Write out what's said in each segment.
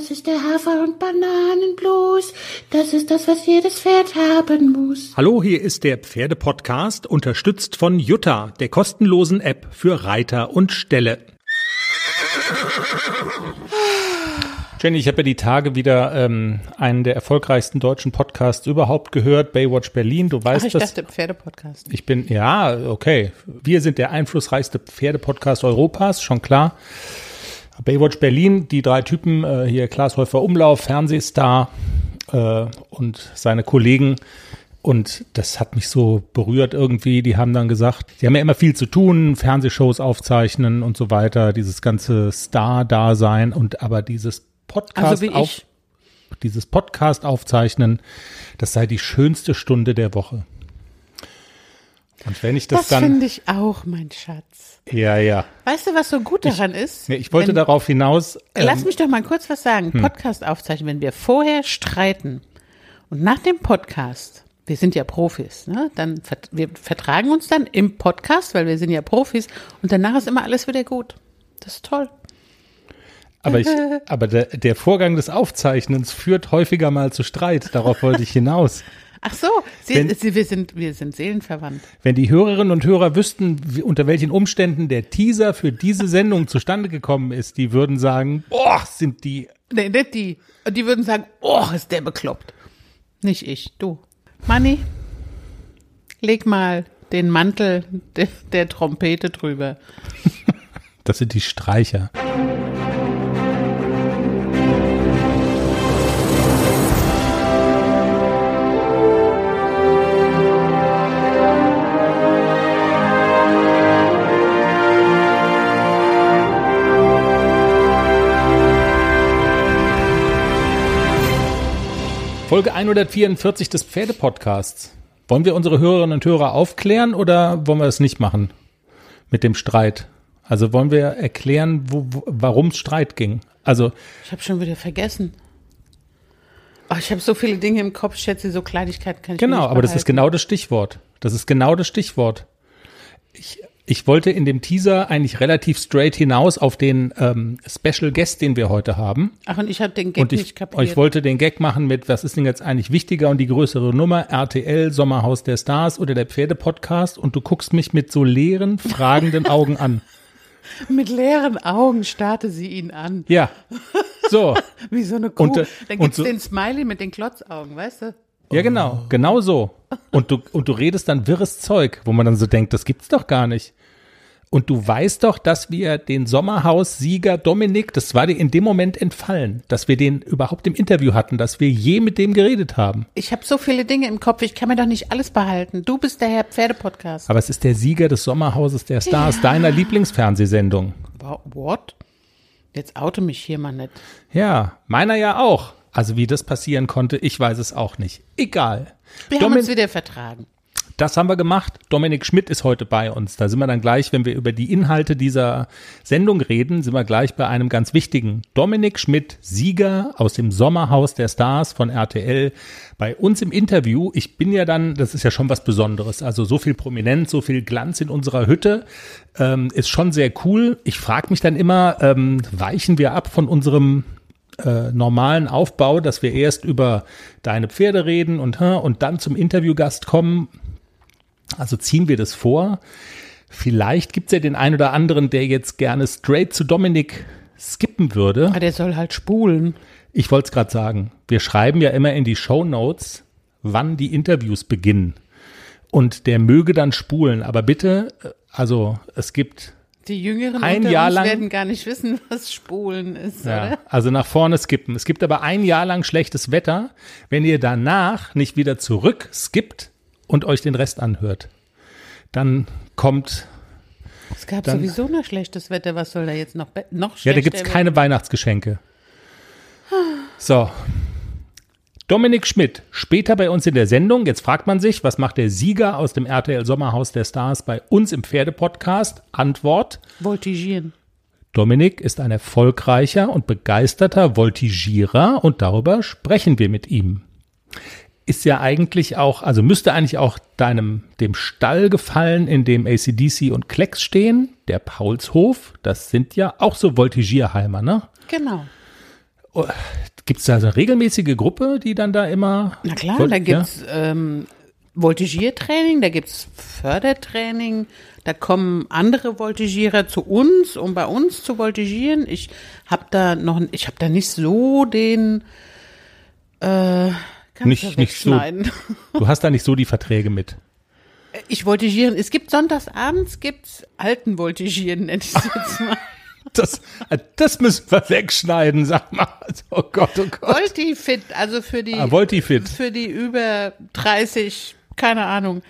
Das ist der Hafer- und Bananenblues. Das ist das, was jedes Pferd haben muss. Hallo, hier ist der Pferdepodcast, unterstützt von Jutta, der kostenlosen App für Reiter und Ställe. Jenny, ich habe ja die Tage wieder ähm, einen der erfolgreichsten deutschen Podcasts überhaupt gehört, Baywatch Berlin. Du weißt Ach, ich das. dachte Pferdepodcast. Ich bin, ja, okay. Wir sind der einflussreichste Pferdepodcast Europas, schon klar. Baywatch Berlin, die drei Typen, äh, hier Klaas Häufer Umlauf, Fernsehstar äh, und seine Kollegen. Und das hat mich so berührt irgendwie. Die haben dann gesagt, die haben ja immer viel zu tun, Fernsehshows aufzeichnen und so weiter, dieses ganze Star-Dasein und aber dieses Podcast Also wie auf, ich. dieses Podcast aufzeichnen, das sei die schönste Stunde der Woche. Und wenn ich das, Das dann, finde ich auch, mein Schatz. ja, ja. Weißt du, was so gut daran ist? Nee, ich wollte Wenn- darauf hinaus. ähm, Lass mich doch mal kurz was sagen. Podcast aufzeichnen, wenn wir vorher streiten und nach dem Podcast, wir sind ja Profis, ne? Dann wir vertragen uns dann im Podcast, weil wir sind ja Profis und danach ist immer alles wieder gut. Das ist toll. Aber, ich, aber der, der Vorgang des Aufzeichnens führt häufiger mal zu Streit. Darauf wollte ich hinaus. Ach so, Sie, Wenn- Sie, wir sind wir sind seelenverwandt. Wenn die Hörerinnen und Hörer wüssten, wie, unter welchen Umständen der Teaser für diese Sendung zustande gekommen ist, die würden sagen, boah, sind die. Nee, nicht die. Die würden sagen, oh, ist der bekloppt. Nicht ich, du. Manni, leg mal den Mantel der, der Trompete drüber. Das sind die Streicher. Folge 144 des Pferdepodcasts. Wollen wir unsere Hörerinnen und Hörer aufklären oder wollen wir das nicht machen mit dem Streit? Also wollen wir erklären, warum es Streit ging? Also Ich habe schon wieder vergessen. Oh, ich habe so viele Dinge im Kopf, schätze, so Kleinigkeiten kann ich genau, aber das ist genau das Stichwort. Das ist genau das Stichwort. Ich, ich wollte in dem Teaser eigentlich relativ straight hinaus auf den ähm, Special Guest, den wir heute haben. Ach, und ich habe den Gag Und ich, nicht kapiert. ich wollte den Gag machen mit, was ist denn jetzt eigentlich wichtiger und die größere Nummer? RTL, Sommerhaus der Stars oder der Pferdepodcast? Und du guckst mich mit so leeren, fragenden Augen an. Mit leeren Augen starrte sie ihn an. Ja. So. Wie so eine Kuh. Und, äh, Dann gibt's so- den Smiley mit den Klotzaugen, weißt du? Ja, genau, genau so. Und du, und du redest dann wirres Zeug, wo man dann so denkt, das gibt's doch gar nicht. Und du weißt doch, dass wir den Sommerhaus-Sieger Dominik, das war dir in dem Moment entfallen, dass wir den überhaupt im Interview hatten, dass wir je mit dem geredet haben. Ich habe so viele Dinge im Kopf, ich kann mir doch nicht alles behalten. Du bist der Herr Pferdepodcast. Aber es ist der Sieger des Sommerhauses der Stars, deiner Lieblingsfernsehsendung. What? Jetzt oute mich hier mal nicht. Ja, meiner ja auch. Also wie das passieren konnte, ich weiß es auch nicht. Egal. Wir haben Domin- uns wieder vertragen. Das haben wir gemacht. Dominik Schmidt ist heute bei uns. Da sind wir dann gleich, wenn wir über die Inhalte dieser Sendung reden, sind wir gleich bei einem ganz wichtigen. Dominik Schmidt, Sieger aus dem Sommerhaus der Stars von RTL, bei uns im Interview. Ich bin ja dann, das ist ja schon was Besonderes. Also so viel Prominenz, so viel Glanz in unserer Hütte ähm, ist schon sehr cool. Ich frage mich dann immer, ähm, weichen wir ab von unserem äh, normalen Aufbau, dass wir erst über deine Pferde reden und, und dann zum Interviewgast kommen. Also ziehen wir das vor. Vielleicht gibt es ja den einen oder anderen, der jetzt gerne straight zu Dominik skippen würde. Aber der soll halt spulen. Ich wollte es gerade sagen. Wir schreiben ja immer in die Show Notes, wann die Interviews beginnen. Und der möge dann spulen. Aber bitte, äh, also es gibt Die Jüngeren Ein unter Jahr uns lang- werden gar nicht wissen, was Spulen ist, Ja, oder? also nach vorne skippen. Es gibt aber ein Jahr lang schlechtes Wetter, wenn ihr danach nicht wieder zurück skippt und euch den Rest anhört. Dann kommt, Es gab Dann- sowieso noch schlechtes Wetter. Was soll da jetzt noch, noch ja, schlechter da gibt's werden? keine Weihnachtsgeschenke. So. Dominik Schmidt, später bei uns in der Sendung. Jetzt fragt man sich, was macht der Sieger aus dem RTL Sommerhaus der Stars bei uns im Pferdepodcast? Antwort, Voltigieren. Dominik ist ein erfolgreicher und begeisterter Voltigierer und darüber sprechen wir mit ihm. Ist ja eigentlich auch, also müsste eigentlich auch deinem, dem Stall gefallen, in dem ACDC und Klecks stehen, der Paulshof, das sind ja auch so Voltigierheimer, ne? Genau. Gibt es da so eine regelmäßige Gruppe, die dann da immer. Na klar, Volt- da ja? gibt's ähm, Voltigiertraining, da gibt's Fördertraining, da kommen andere Voltigierer zu uns, um bei uns zu voltigieren. Ich habe da noch, ich habe da nicht so den äh, kannst Nicht- du nicht so-. Du hast da nicht so die Verträge mit. Ich voltigieren. Es gibt sonntagsabends gibt's alten Voltigieren, nenn ich es jetzt mal. Das, äh, das müssen wir wegschneiden, sag mal. Oh Gott, oh Gott. Voltifit, also für die Ah, Voltifit. für die über 30, keine Ahnung.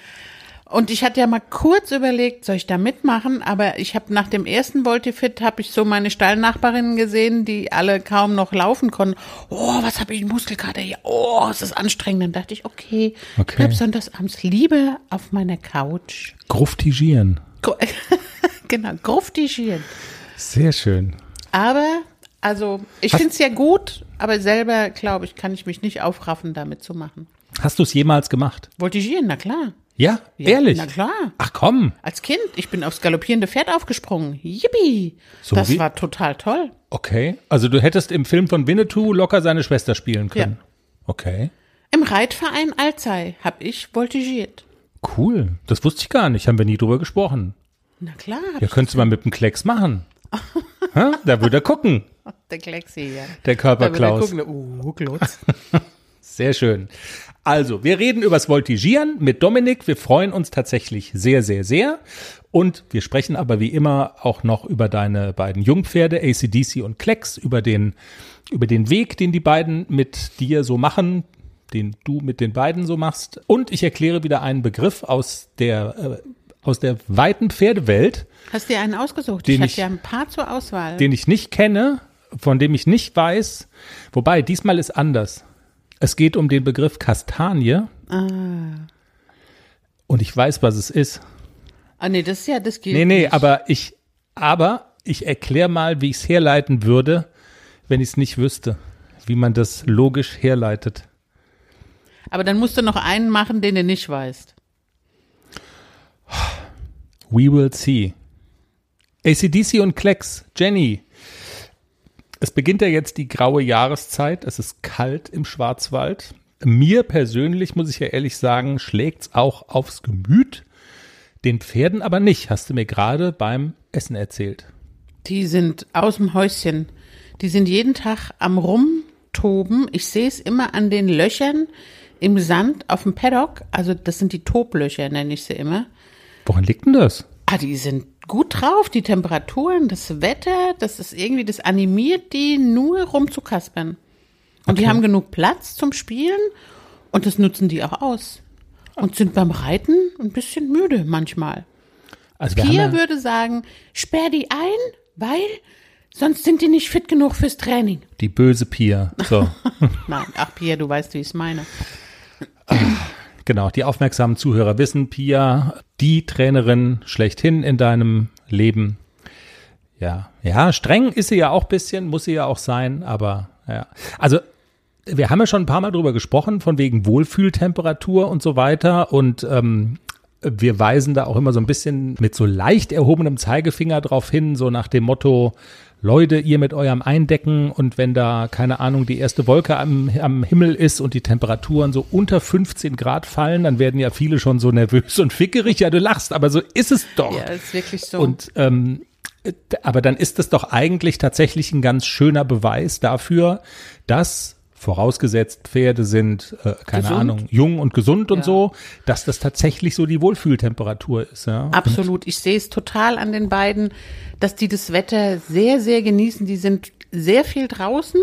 Und ich hatte ja mal kurz überlegt, soll ich da mitmachen, aber ich habe nach dem ersten Voltifit habe ich so meine Stallnachbarinnen gesehen, die alle kaum noch laufen konnten. Oh, was habe ich Muskelkater hier? Oh, es ist anstrengend. Dann dachte ich, okay, Okay. ich bleib sonntagsabends lieber auf meiner Couch. Gruftigieren. Gru- genau, gruftigieren. Sehr schön. Aber, also, ich finde es ja gut, aber selber, glaube ich, kann ich mich nicht aufraffen, damit zu machen. Hast du es jemals gemacht? Voltigieren, na klar. Ja, Ja, ehrlich? Na klar. Ach komm. Als Kind, ich bin aufs galoppierende Pferd aufgesprungen. Yippie. So das wie- war total toll. Okay. Also du hättest im Film von Winnetou locker seine Schwester spielen können. Okay. Im Reitverein Alzey habe ich voltigiert. Cool. Das wusste ich gar nicht. Haben wir nie drüber gesprochen. Na klar. Ja, könntest du mal mit dem Klecks machen. Da würde er gucken, der Klexi, ja. der Da wird er Körperklaus. gucken, uh, Glotz. Sehr schön. Also, wir reden übers Voltigieren mit Dominik. Wir freuen uns tatsächlich sehr, sehr, sehr. Und wir sprechen aber wie immer auch noch über deine beiden Jungpferde, ACDC und Klecks, über den, über den Weg, den die beiden mit dir so machen, den du mit den beiden so machst. Und ich erkläre wieder einen Begriff aus der, äh, aus der weiten Pferdewelt, Hast dir einen ausgesucht? Den ich hatte ja ein paar zur Auswahl. den ich nicht kenne, von dem ich nicht weiß. Wobei, diesmal ist anders. Es geht um den Begriff Kastanie. Und ich weiß, was es ist. ah, nee, das ist ja, das gilt Nee, nee, nicht. aber ich, aber ich erkläre mal, wie ich es herleiten würde, wenn ich es nicht wüsste. Wie man das logisch herleitet. Aber dann musst du noch einen machen, den du nicht weißt. We will see. ACDC und Klecks, Jenny. Es beginnt ja jetzt die graue Jahreszeit. Es ist kalt im Schwarzwald. Mir persönlich, muss ich ja ehrlich sagen, schlägt's auch aufs Gemüt. Den Pferden aber nicht, hast du mir gerade beim Essen erzählt. Die sind aus dem Häuschen. Die sind jeden Tag am Rumtoben. Ich sehe es immer an den Löchern im Sand auf dem Paddock. Also das sind die Toblöcher, nenne ich sie immer. Woran liegt denn das? Ah, die sind gut drauf, die Temperaturen, das Wetter, das ist irgendwie, das animiert die nur rumzukaspern. Und die Okay. haben genug Platz zum Spielen und das nutzen die auch aus. Und sind beim Reiten ein bisschen müde manchmal. Also Pia ja, würde sagen, sperr die ein, weil sonst sind die nicht fit genug fürs Training. die böse Pia. So, Nein, ach Pia, du weißt, wie ich es meine. genau. Die aufmerksamen Zuhörer wissen, Pia, die Trainerin schlechthin in deinem Leben. Ja, ja, streng ist sie ja auch ein bisschen, muss sie ja auch sein, aber ja. Also, wir haben ja schon ein paar Mal drüber gesprochen, von wegen Wohlfühltemperatur und so weiter. Und ähm, wir weisen da auch immer so ein bisschen mit so leicht erhobenem Zeigefinger drauf hin, so nach dem Motto, Leute, ihr mit eurem Eindecken und wenn da, keine Ahnung, die erste Wolke am, am Himmel ist und die Temperaturen so unter 15 Grad fallen, dann werden ja viele schon so nervös und fickerig. Ja, du lachst, aber so ist es doch. Ja, ist wirklich so. Und ähm, äh, aber dann ist es doch eigentlich tatsächlich ein ganz schöner Beweis dafür, dass vorausgesetzt Pferde sind, äh, keine Gesund. Ahnung, jung und gesund und Ja. so, dass das tatsächlich so die Wohlfühltemperatur ist. Ja? Absolut. Ich sehe es total an den beiden, dass die das Wetter sehr, sehr genießen. Die sind sehr viel draußen.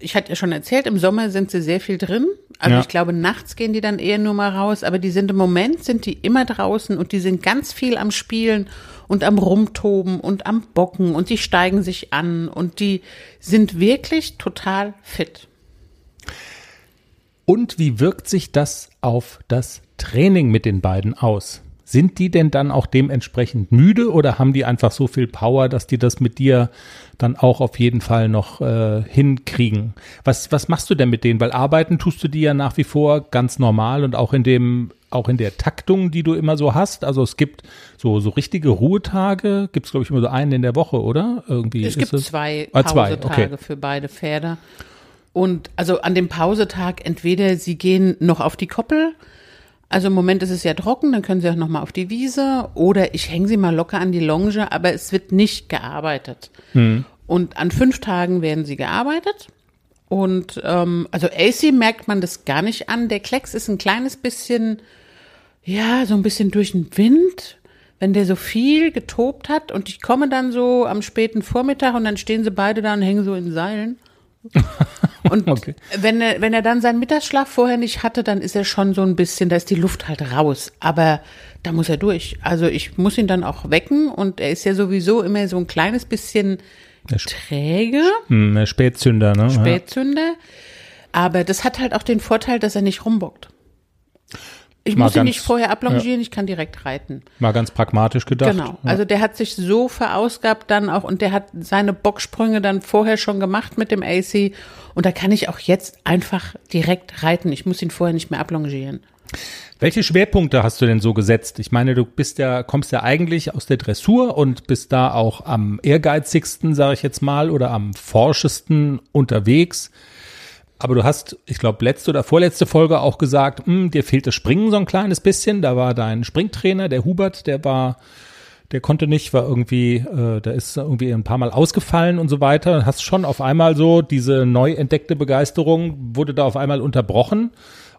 Ich hatte ja schon erzählt, im Sommer sind sie sehr viel drin. Also Ja. ich glaube, nachts gehen die dann eher nur mal raus. Aber die sind im Moment, sind die immer draußen und die sind ganz viel am Spielen und am Rumtoben und am Bocken und die steigen sich an und die sind wirklich total fit. Und wie wirkt sich das auf das Training mit den beiden aus? Sind die denn dann auch dementsprechend müde oder haben die einfach so viel Power, dass die das mit dir dann auch auf jeden Fall noch äh, hinkriegen? Was, was machst du denn mit denen? Weil arbeiten tust du die ja nach wie vor ganz normal und auch in dem auch in der Taktung, die du immer so hast? Also es gibt so, so richtige Ruhetage, gibt es glaube ich immer so einen in der Woche, oder? Irgendwie Es ist gibt zwei Ah, Pausetage okay. für beide Pferde. Und also an dem Pausetag entweder sie gehen noch auf die Koppel, also im Moment ist es ja trocken, dann können sie auch noch mal auf die Wiese oder ich hänge sie mal locker an die Longe, aber es wird nicht gearbeitet. Hm. Und an fünf Tagen werden sie gearbeitet. Und ähm, also AC merkt man das gar nicht an. Der Klecks ist ein kleines bisschen, ja, so ein bisschen durch den Wind, wenn der so viel getobt hat. Und ich komme dann so am späten Vormittag und dann stehen sie beide da und hängen so in Seilen. Und Okay. wenn, er, wenn er dann seinen Mittagsschlaf vorher nicht hatte, dann ist er schon so ein bisschen, da ist die Luft halt raus. Aber da muss er durch. Also ich muss ihn dann auch wecken und er ist ja sowieso immer so ein kleines bisschen träge. Hm, der Spätzünder, ne? Spätzünder. Aber das hat halt auch den Vorteil, dass er nicht rumbockt. Ich Mal muss ihn nicht vorher ablongieren, ich kann direkt reiten. Ja. Mal ganz pragmatisch gedacht. Genau. Also der hat sich so verausgabt dann auch und der hat seine Bocksprünge dann vorher schon gemacht mit dem AC und da kann ich auch jetzt einfach direkt reiten. Ich muss ihn vorher nicht mehr ablongieren. Welche Schwerpunkte hast du denn so gesetzt? Ich meine, du bist ja, kommst ja eigentlich aus der Dressur und bist da auch am ehrgeizigsten, sage ich jetzt mal, oder am forschesten unterwegs. Aber du hast, ich glaube, letzte oder vorletzte Folge auch gesagt, hm, dir fehlt das Springen so ein kleines bisschen. Da war dein Springtrainer, der Hubert, der war, der konnte nicht, war irgendwie, äh, da ist irgendwie ein paar Mal ausgefallen und so weiter. Hast schon auf einmal so diese neu entdeckte Begeisterung wurde da auf einmal unterbrochen.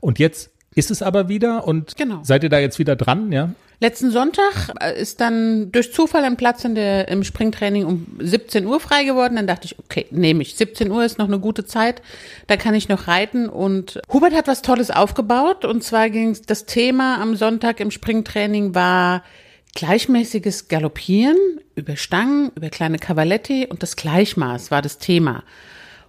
Und jetzt ist es aber wieder und Genau. seid ihr da jetzt wieder dran, ja? Letzten Sonntag äh, ist dann durch Zufall ein Platz in der, im Springtraining um 17 Uhr frei geworden. Dann dachte ich, okay, nehme ich. 17 Uhr ist noch eine gute Zeit. Da kann ich noch reiten. Und Hubert hat was Tolles aufgebaut. Und zwar ging das Thema am Sonntag im Springtraining war gleichmäßiges Galoppieren über Stangen, über kleine Cavaletti und das Gleichmaß war das Thema.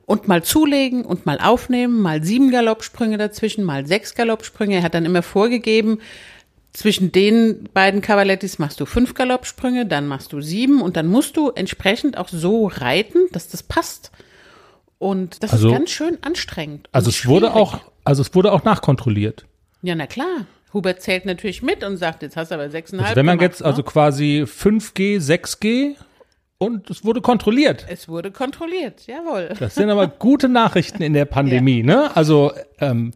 Und mal zulegen und mal aufnehmen, mal sieben Galoppsprünge dazwischen, mal sechs Galoppsprünge. Er hat dann immer vorgegeben, zwischen den beiden Cavalettis machst du fünf Galoppsprünge, dann machst du sieben und dann musst du entsprechend auch so reiten, dass das passt. Und das Also- ist ganz schön anstrengend. Also es wurde auch, also es wurde auch nachkontrolliert. Ja, na klar. Hubert zählt natürlich mit und sagt, jetzt hast du aber sechseinhalb Also wenn man gemacht, jetzt also ne? quasi 5G, 6G und es wurde kontrolliert. Es wurde kontrolliert, jawohl. Das sind aber gute Nachrichten in der Pandemie, ne? Also ähm,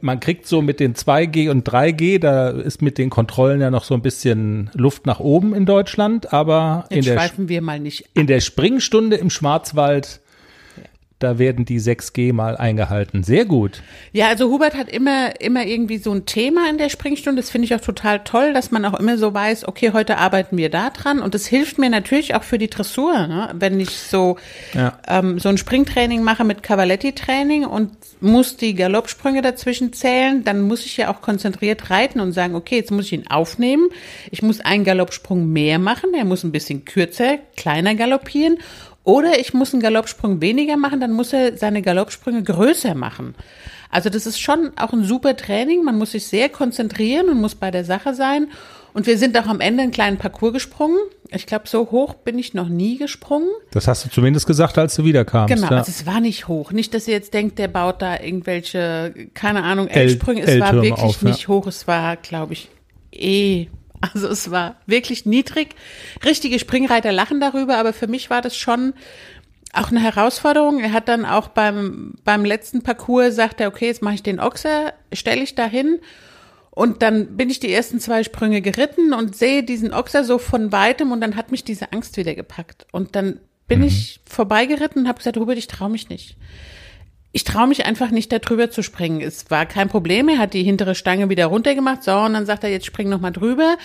man kriegt so mit den 2G und 3G, da ist mit den Kontrollen ja noch so ein bisschen Luft nach oben in Deutschland, aber in Jetzt der, schweifen wir mal nicht in der Springstunde im Schwarzwald, da werden die 6G mal eingehalten. Sehr gut. Ja, also Hubert hat immer, immer irgendwie so ein Thema in der Springstunde. Das finde ich auch total toll, dass man auch immer so weiß, okay, heute arbeiten wir da dran. Und das hilft mir natürlich auch für die Dressur, ne? wenn ich so, Ja. ähm, so ein Springtraining mache mit Cavaletti-Training und muss die Galoppsprünge dazwischen zählen, dann muss ich ja auch konzentriert reiten und sagen, okay, jetzt muss ich ihn aufnehmen. Ich muss einen Galoppsprung mehr machen, der muss ein bisschen kürzer, kleiner galoppieren. Oder ich muss einen Galoppsprung weniger machen, dann muss er seine Galoppsprünge größer machen. Also das ist schon auch ein super Training. Man muss sich sehr konzentrieren und muss bei der Sache sein. Und wir sind auch am Ende einen kleinen Parcours gesprungen. Ich glaube, so hoch bin ich noch nie gesprungen. Das hast du zumindest gesagt, als du wiederkamst. Genau, ja. also es war nicht hoch. Nicht, dass ihr jetzt denkt, der baut da irgendwelche, keine Ahnung, L-Sprünge. Es war wirklich auf, ja. nicht hoch. Es war, glaube ich, eh. Also es war wirklich niedrig. Richtige Springreiter lachen darüber, aber für mich war das schon auch eine Herausforderung. Er hat dann auch beim, beim letzten Parcours sagt er, okay, jetzt mache ich den Ochser, stelle ich da hin. Und dann bin ich die ersten zwei Sprünge geritten und sehe diesen Ochser so von weitem und dann hat mich diese Angst wieder gepackt. Und dann bin ich vorbeigeritten und habe gesagt, Hubert, ich traue mich nicht. Ich traue mich einfach nicht, da drüber zu springen. Es war kein Problem. Er hat die hintere Stange wieder runtergemacht. So, und dann sagt er, jetzt spring noch mal drüber.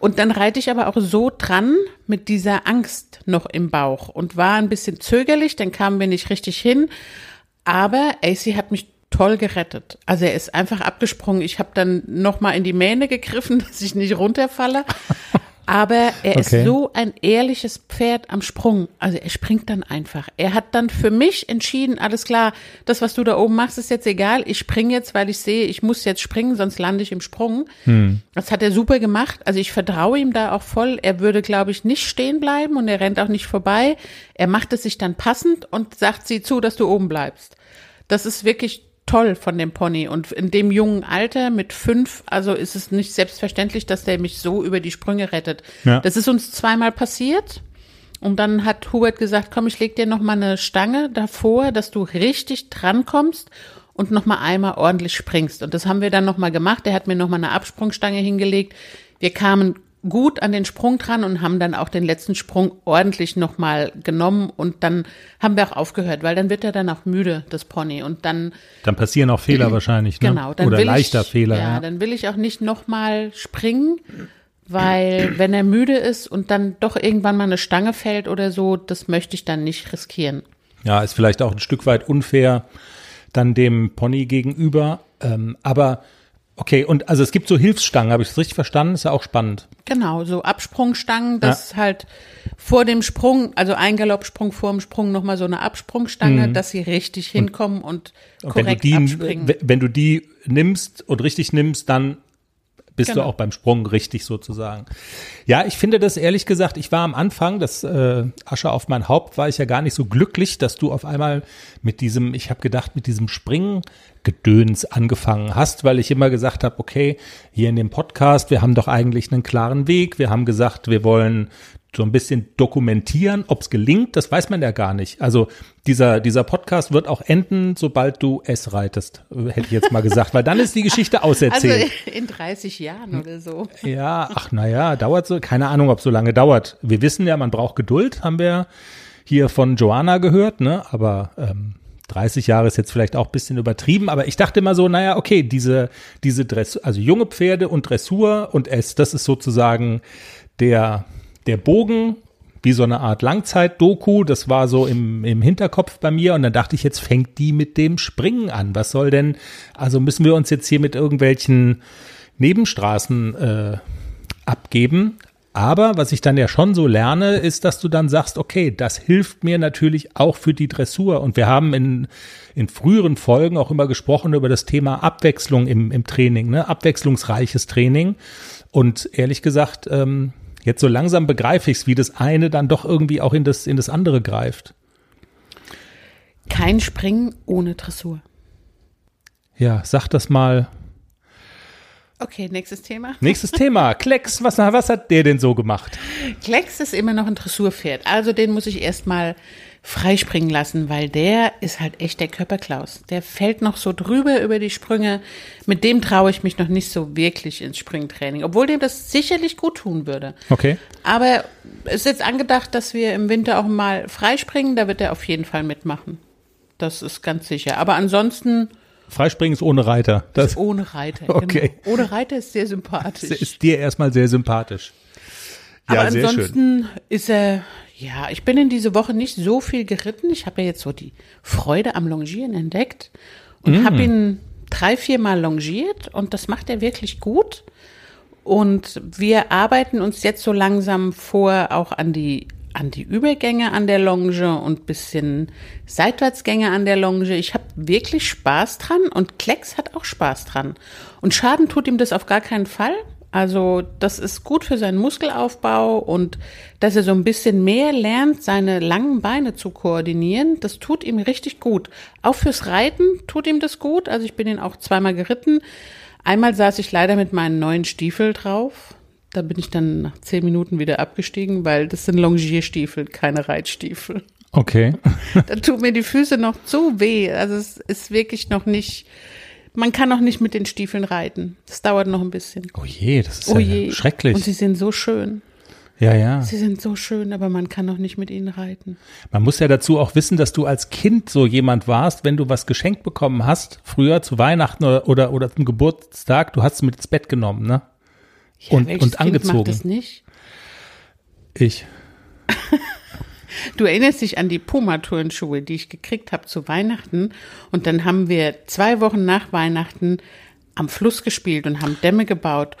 Und dann reite ich aber auch so dran mit dieser Angst noch im Bauch und war ein bisschen zögerlich. Dann kamen wir nicht richtig hin. Aber AC hat mich toll gerettet. Also er ist einfach abgesprungen. Ich habe dann noch mal in die Mähne gegriffen, dass ich nicht runterfalle. Aber er Okay. ist so ein ehrliches Pferd am Sprung. Also er springt dann einfach. Er hat dann für mich entschieden, alles klar, das, was du da oben machst, ist jetzt egal. Ich springe jetzt, weil ich sehe, ich muss jetzt springen, sonst lande ich im Sprung. Das hat er super gemacht. Also ich vertraue ihm da auch voll. Er würde, glaube ich, nicht stehen bleiben und er rennt auch nicht vorbei. Er macht es sich dann passend und sagt, sieh zu, dass du oben bleibst. Das ist wirklich toll von dem Pony. Und in dem jungen Alter mit fünf, also ist es nicht selbstverständlich, dass der mich so über die Sprünge rettet. Ja. Das ist uns zweimal passiert. Und dann hat Hubert gesagt, komm, ich leg dir noch mal eine Stange davor, dass du richtig drankommst und noch mal einmal ordentlich springst. Und das haben wir dann noch mal gemacht. Er hat mir noch mal eine Absprungstange hingelegt. Wir kamen gut an den Sprung dran und haben dann auch den letzten Sprung ordentlich noch mal genommen und dann haben wir auch aufgehört, weil dann wird er dann auch müde, das Pony. Und dann Dann passieren auch Fehler wahrscheinlich, ne? Genau, dann Oder leichter ich, Fehler. Ja, Ja, dann will ich auch nicht nochmal springen, weil wenn er müde ist und dann doch irgendwann mal eine Stange fällt oder so, das möchte ich dann nicht riskieren. ja, ist vielleicht auch ein Stück weit unfair dann dem Pony gegenüber. Ähm, aber okay, und also es gibt so Hilfsstangen, habe ich es richtig verstanden? Ist ja auch spannend. Genau, so Absprungstangen, das halt vor dem Sprung, also ein Galoppsprung vor dem Sprung nochmal so eine Absprungstange, dass sie richtig hinkommen und, Mhm. Und wenn du korrekt die, abspringen. wenn du die nimmst und richtig nimmst, dann bist du Genau. auch beim Sprung richtig sozusagen. Ja, ich finde das ehrlich gesagt, ich war am Anfang, das äh, Asche auf mein Haupt, war ich ja gar nicht so glücklich, dass du auf einmal mit diesem, ich habe gedacht, mit diesem Springgedöns angefangen hast, weil ich immer gesagt habe, okay, hier in dem Podcast, wir haben doch eigentlich einen klaren Weg, wir haben gesagt, wir wollen so ein bisschen dokumentieren, ob es gelingt, das weiß man ja gar nicht. Also dieser, dieser Podcast wird auch enden, sobald du es reitest, hätte ich jetzt mal gesagt, weil dann ist die Geschichte Also auserzählt. in 30 Jahren oder so. Ja, ach naja, dauert so, keine Ahnung, ob so lange dauert. Wir wissen ja, man braucht Geduld, haben wir hier von Joanna gehört, ne? Aber ähm, 30 Jahre ist jetzt vielleicht auch ein bisschen übertrieben, aber ich dachte immer so, naja, okay, diese, diese Dressur, also junge Pferde und Dressur und S, das ist sozusagen der, der Bogen, wie so eine Art Langzeit-Doku, das war so im, im Hinterkopf bei mir und dann dachte ich, jetzt fängt die mit dem Springen an. Was soll denn, also müssen wir uns jetzt hier mit irgendwelchen Nebenstraßen äh, abgeben. Aber was ich dann ja schon so lerne, ist, dass du dann sagst, okay, das hilft mir natürlich auch für die Dressur. Und wir haben in, in früheren Folgen auch immer gesprochen über das Thema Abwechslung im, im Training, ne? abwechslungsreiches Training. Und ehrlich gesagt, ähm, jetzt so langsam begreife ich es, wie das eine dann doch irgendwie auch in das, in das andere greift. Kein Springen ohne Dressur. Ja, sag das mal. Okay, nächstes Thema. Nächstes Thema. Klecks, was, was hat der denn so gemacht? Klecks ist immer noch ein Dressurpferd. Also den muss ich erstmal freispringen lassen, weil der ist halt echt der Körperklaus. Der fällt noch so drüber über die Sprünge. Mit dem traue ich mich noch nicht so wirklich ins Springtraining, obwohl dem das sicherlich gut tun würde. Okay. Aber es ist jetzt angedacht, dass wir im Winter auch mal freispringen. Da wird er auf jeden Fall mitmachen. Das ist ganz sicher. Aber ansonsten Freispringen ist ohne Reiter. Das ohne Reiter. Okay. Genau. Ohne Reiter ist sehr sympathisch. ist dir erstmal sehr sympathisch. Ja, Aber sehr schön. ansonsten ist er, ja, ich bin in diese Woche nicht so viel geritten. Ich habe ja jetzt so die Freude am Longieren entdeckt und Mm. habe ihn drei, vier Mal longiert und das macht er wirklich gut. Und wir arbeiten uns jetzt so langsam vor auch an die an die Übergänge an der Longe und bisschen Seitwärtsgänge an der Longe. Ich habe wirklich Spaß dran und Klecks hat auch Spaß dran. Und Schaden tut ihm das auf gar keinen Fall. Also das ist gut für seinen Muskelaufbau und dass er so ein bisschen mehr lernt, seine langen Beine zu koordinieren, das tut ihm richtig gut. Auch fürs Reiten tut ihm das gut. Also ich bin ihn auch zweimal geritten. Einmal saß ich leider mit meinen neuen Stiefel drauf. Da bin ich dann nach zehn Minuten wieder abgestiegen, weil das sind Longierstiefel, keine Reitstiefel. Okay. Da tut mir die Füße noch zu weh. Also es ist wirklich noch nicht, man kann noch nicht mit den Stiefeln reiten. Das dauert noch ein bisschen. Oh je, das ist Oh ja schrecklich. Und sie sind so schön. ja, ja. Sie sind so schön, aber man kann noch nicht mit ihnen reiten. Man muss ja dazu auch wissen, dass du als Kind so jemand warst, wenn du was geschenkt bekommen hast, früher zu Weihnachten oder, oder, oder zum Geburtstag, du hast es mit ins Bett genommen, ne? Ja, Und- und Kind angezogen. Macht das nicht? Ich. Du erinnerst dich an die Puma-Turnschuhe, die ich gekriegt habe zu Weihnachten. Und dann haben wir zwei Wochen nach Weihnachten am Fluss gespielt und haben Dämme gebaut.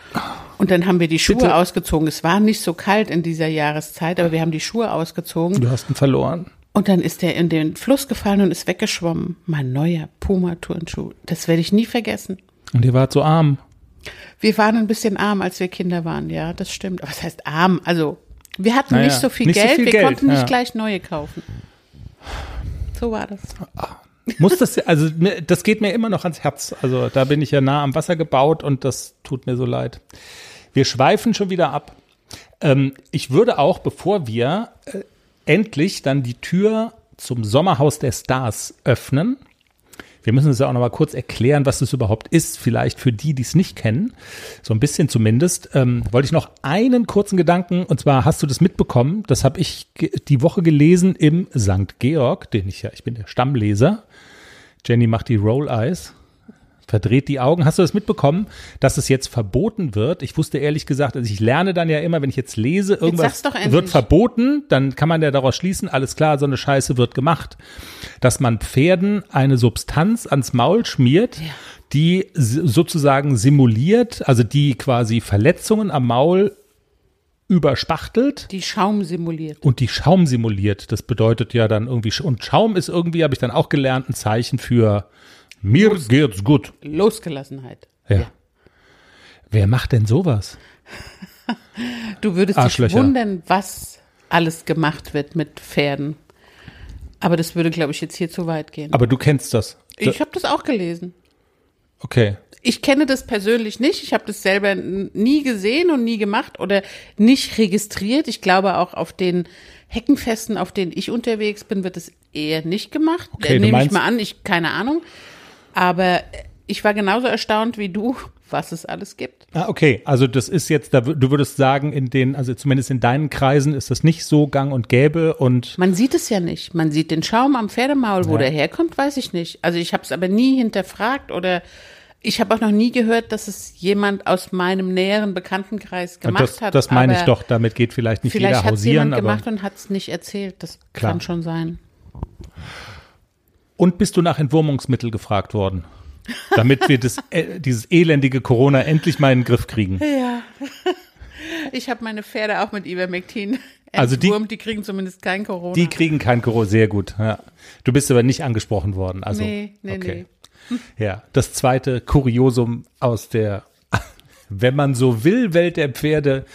Und dann haben wir die Schuhe Bitte? ausgezogen. Es war nicht so kalt in dieser Jahreszeit, aber wir haben die Schuhe ausgezogen. Du hast ihn verloren. Und dann ist er in den Fluss gefallen und ist weggeschwommen. Mein neuer Puma-Turnschuh. Das werde ich nie vergessen. Und ihr wart so arm. Wir waren ein bisschen arm, als wir Kinder waren, ja, das stimmt. Aber was heißt arm? Also, wir hatten Naja, nicht so viel nicht so Geld, viel wir Geld, konnten ja. nicht gleich neue kaufen. So war das. Muss das, also das geht mir immer noch ans Herz. Also da bin ich ja nah am Wasser gebaut und das tut mir so leid. Wir schweifen schon wieder ab. Ähm, ich würde auch, bevor wir äh, endlich dann die Tür zum Sommerhaus der Stars öffnen, wir müssen es ja auch noch mal kurz erklären, was das überhaupt ist, vielleicht für die, die es nicht kennen. So ein bisschen zumindest. Ähm, wollte ich noch einen kurzen Gedanken, und zwar hast du das mitbekommen, das habe ich die Woche gelesen im St. Georg, den ich ja, ich bin der Stammleser. Jenny macht die Roll Eyes verdreht die Augen. Hast du das mitbekommen, dass es jetzt verboten wird? Ich wusste ehrlich gesagt, also ich lerne dann ja immer, wenn ich jetzt lese, irgendwas jetzt wird verboten, dann kann man ja daraus schließen, alles klar, so eine Scheiße wird gemacht. Dass man Pferden eine Substanz ans Maul schmiert, ja. die sozusagen simuliert, also die quasi Verletzungen am Maul überspachtelt. Die Schaum simuliert. Und die Schaum simuliert. Das bedeutet ja dann irgendwie, und Schaum ist irgendwie, habe ich dann auch gelernt, ein Zeichen für mir Los, geht's gut. Losgelassenheit. Ja. ja. Wer macht denn sowas? du würdest dich wundern, was alles gemacht wird mit Pferden. Aber das würde, glaube ich, jetzt hier zu weit gehen. Aber du kennst das. Ich habe das auch gelesen. Okay. Ich kenne das persönlich nicht. Ich habe das selber nie gesehen und nie gemacht oder nicht registriert. Ich glaube auch auf den Heckenfesten, auf denen ich unterwegs bin, wird es eher nicht gemacht. Okay, Nehme ich mal an. Ich keine Ahnung. Aber ich war genauso erstaunt wie du, was es alles gibt. Ah, okay. Also das ist jetzt, du würdest sagen, in den, also zumindest in deinen Kreisen ist das nicht so gang und gäbe und. Man sieht es ja nicht. Man sieht den Schaum am Pferdemaul, wo ja. der herkommt, weiß ich nicht. Also ich habe es aber nie hinterfragt oder ich habe auch noch nie gehört, dass es jemand aus meinem näheren Bekanntenkreis gemacht das, hat. Das meine ich doch. Damit geht vielleicht nicht vielleicht jeder hausieren. Vielleicht hat jemand gemacht und hat es nicht erzählt. Das klar. kann schon sein. Und bist du nach Entwurmungsmittel gefragt worden? Damit wir das, äh, dieses elendige Corona endlich mal in den Griff kriegen. Ja. Ich habe meine Pferde auch mit Ivermectin also die, die kriegen zumindest kein Corona. Die kriegen kein Corona, sehr gut. Ja. Du bist aber nicht angesprochen worden. Also, nee, nee, okay. nee. Ja, das zweite Kuriosum aus der, wenn man so will, Welt der Pferde,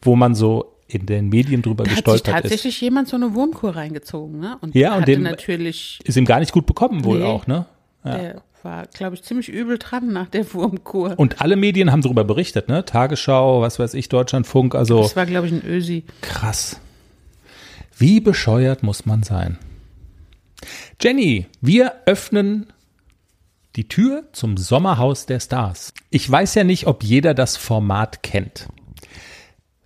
wo man so in den Medien drüber da gestolpert hat sich tatsächlich ist. jemand so eine Wurmkur reingezogen, ne? Und ja, und dem natürlich ist ihm gar nicht gut bekommen wohl nee, auch, ne? Ja. Der war, glaube ich, ziemlich übel dran nach der Wurmkur. Und alle Medien haben darüber berichtet, ne? Tagesschau, was weiß ich, Deutschlandfunk, also. Das war, glaube ich, ein Ösi. Krass. Wie bescheuert muss man sein? Jenny, wir öffnen die Tür zum Sommerhaus der Stars. Ich weiß ja nicht, ob jeder das Format kennt.